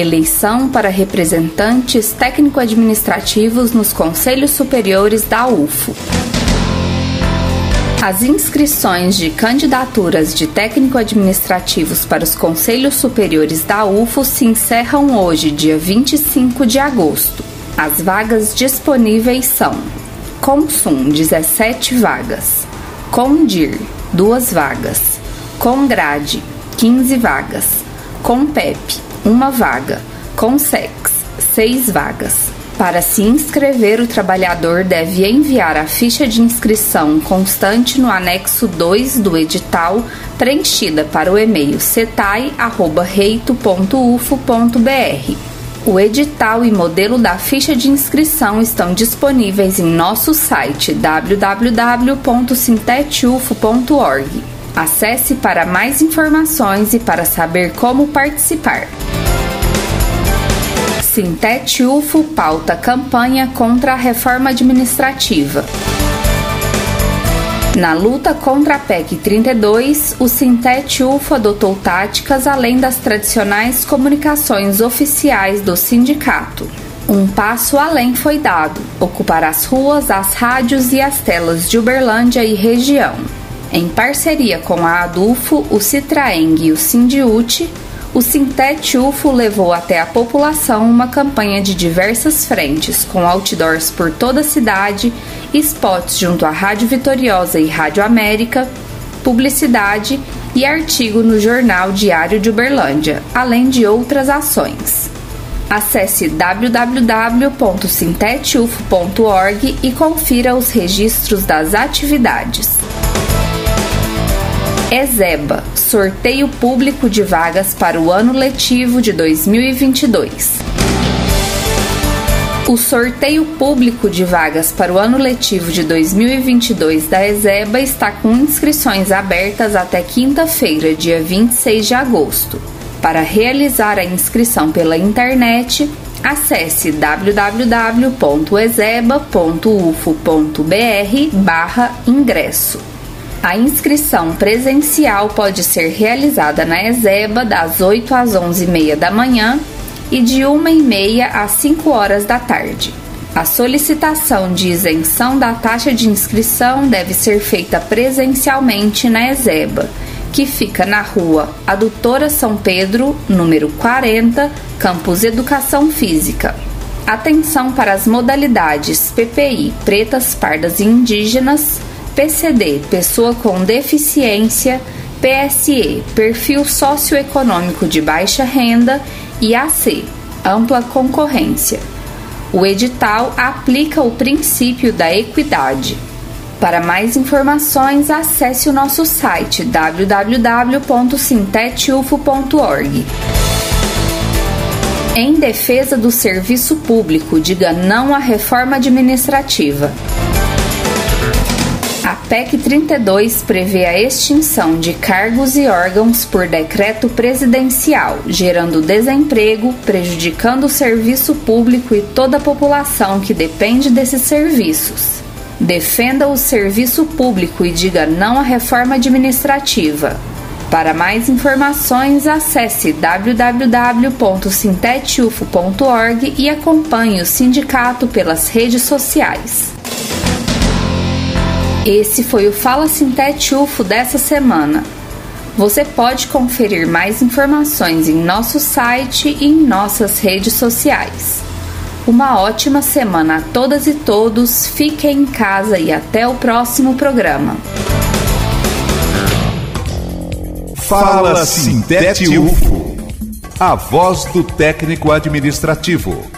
Eleição para representantes técnico-administrativos nos conselhos superiores da UFO. As inscrições de candidaturas de técnico-administrativos para os conselhos superiores da UFO se encerram hoje, dia 25 de agosto. As vagas disponíveis são: Consum 17 vagas, Condir 2 vagas, Congrade 15 vagas, Compep uma vaga, com sex, seis vagas. Para se inscrever, o trabalhador deve enviar a ficha de inscrição constante no anexo 2 do edital, preenchida para o e-mail setai@reito.ufo.br. O edital e modelo da ficha de inscrição estão disponíveis em nosso site www.sintetufo.org. Acesse para mais informações e para saber como participar. Sintete UFO pauta campanha contra a reforma administrativa. Na luta contra a PEC 32, o Sintete UFO adotou táticas além das tradicionais comunicações oficiais do sindicato. Um passo além foi dado: ocupar as ruas, as rádios e as telas de Uberlândia e região. Em parceria com a ADUFO, o Citraeng e o Sindiute, o Sintet UFO levou até a população uma campanha de diversas frentes, com outdoors por toda a cidade, spots junto à Rádio Vitoriosa e Rádio América, publicidade e artigo no Jornal Diário de Uberlândia, além de outras ações. Acesse www.sintetufo.org e confira os registros das atividades. Ezeba sorteio público de vagas para o ano letivo de 2022. O sorteio público de vagas para o ano letivo de 2022 da Ezeba está com inscrições abertas até quinta-feira, dia 26 de agosto. Para realizar a inscrição pela internet, acesse www.ezeba.ufo.br/ingresso. A inscrição presencial pode ser realizada na Ezeba das 8 às 11h30 da manhã e de 1h30 às 5 horas da tarde. A solicitação de isenção da taxa de inscrição deve ser feita presencialmente na Ezeba, que fica na rua Adutora São Pedro, número 40, Campus Educação Física. Atenção para as modalidades PPI, pretas, pardas e indígenas, PCD, pessoa com deficiência, PSE, perfil socioeconômico de baixa renda e AC, ampla concorrência. O edital aplica o princípio da equidade. Para mais informações, acesse o nosso site www.sintetufo.org. Em defesa do serviço público, diga não à reforma administrativa. PEC 32 prevê a extinção de cargos e órgãos por decreto presidencial, gerando desemprego, prejudicando o serviço público e toda a população que depende desses serviços. Defenda o serviço público e diga não à reforma administrativa. Para mais informações, acesse www.sintetufo.org e acompanhe o sindicato pelas redes sociais. Esse foi o Fala Sintete UFO dessa semana. Você pode conferir mais informações em nosso site e em nossas redes sociais. Uma ótima semana a todas e todos, fiquem em casa e até o próximo programa. Fala Sintete UFO, a voz do técnico administrativo.